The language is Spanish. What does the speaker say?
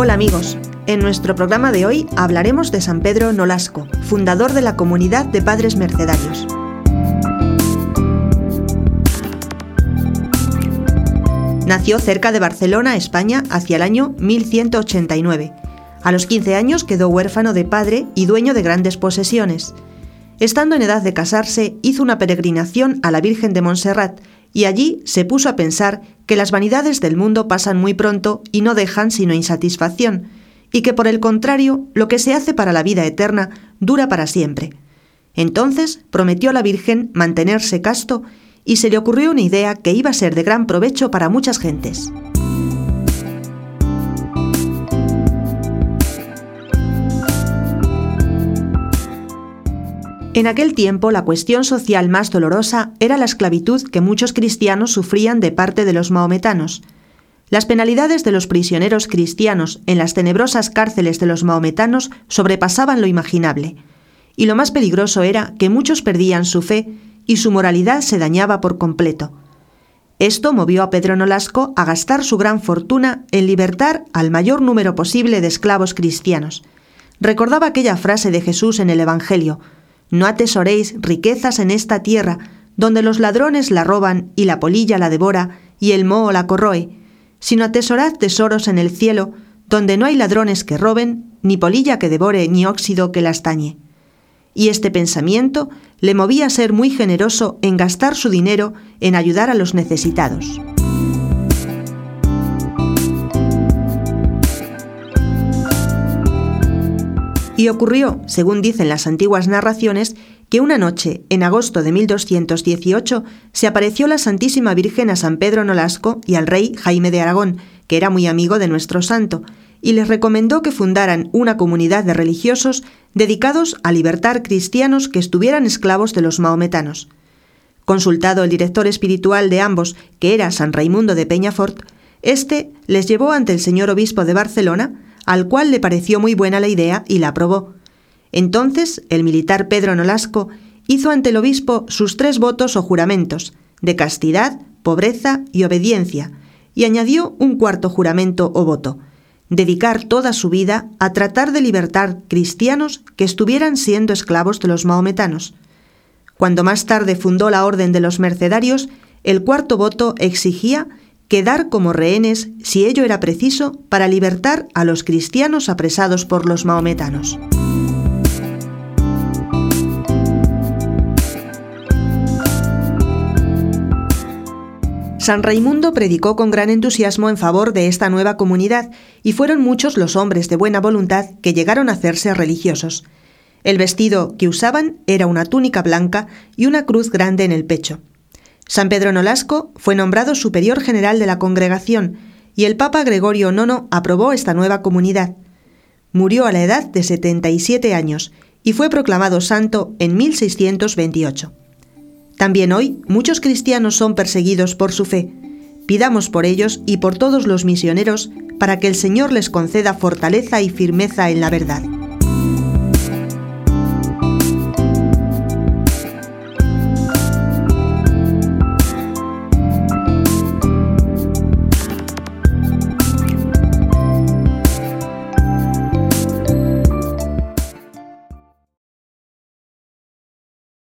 Hola amigos, en nuestro programa de hoy hablaremos de San Pedro Nolasco, fundador de la comunidad de padres mercedarios. Nació cerca de Barcelona, España, hacia el año 1189. A los 15 años quedó huérfano de padre y dueño de grandes posesiones. Estando en edad de casarse, hizo una peregrinación a la Virgen de Montserrat y allí se puso a pensar que las vanidades del mundo pasan muy pronto y no dejan sino insatisfacción, y que por el contrario, lo que se hace para la vida eterna dura para siempre. Entonces prometió a la Virgen mantenerse casto y se le ocurrió una idea que iba a ser de gran provecho para muchas gentes. En aquel tiempo la cuestión social más dolorosa era la esclavitud que muchos cristianos sufrían de parte de los maometanos. Las penalidades de los prisioneros cristianos en las tenebrosas cárceles de los maometanos sobrepasaban lo imaginable, y lo más peligroso era que muchos perdían su fe y su moralidad se dañaba por completo. Esto movió a Pedro Nolasco a gastar su gran fortuna en libertar al mayor número posible de esclavos cristianos. Recordaba aquella frase de Jesús en el Evangelio, No atesoréis riquezas en esta tierra, donde los ladrones la roban y la polilla la devora y el moho la corroe, sino atesorad tesoros en el cielo, donde no hay ladrones que roben, ni polilla que devore, ni óxido que las tañe y este pensamiento le movía a ser muy generoso en gastar su dinero en ayudar a los necesitados. Y ocurrió, según dicen las antiguas narraciones, que una noche, en agosto de 1218, se apareció la Santísima Virgen a San Pedro Nolasco y al rey Jaime de Aragón, que era muy amigo de nuestro santo, y les recomendó que fundaran una comunidad de religiosos dedicados a libertar cristianos que estuvieran esclavos de los maometanos. Consultado el director espiritual de ambos, que era San Raimundo de Peñafort, éste les llevó ante el señor obispo de Barcelona, al cual le pareció muy buena la idea y la aprobó. Entonces el militar Pedro Nolasco hizo ante el obispo sus tres votos o juramentos, de castidad, pobreza y obediencia, y añadió un cuarto juramento o voto, dedicar toda su vida a tratar de libertar cristianos que estuvieran siendo esclavos de los maometanos. Cuando más tarde fundó la Orden de los Mercedarios, el cuarto voto exigía quedar como rehenes, si ello era preciso, para libertar a los cristianos apresados por los maometanos. San Raimundo predicó con gran entusiasmo en favor de esta nueva comunidad y fueron muchos los hombres de buena voluntad que llegaron a hacerse religiosos. El vestido que usaban era una túnica blanca y una cruz grande en el pecho. San Pedro Nolasco fue nombrado superior general de la congregación y el Papa Gregorio IX aprobó esta nueva comunidad. Murió a la edad de 77 años y fue proclamado santo en 1628. También hoy muchos cristianos son perseguidos por su fe. Pidamos por ellos y por todos los misioneros para que el Señor les conceda fortaleza y firmeza en la verdad.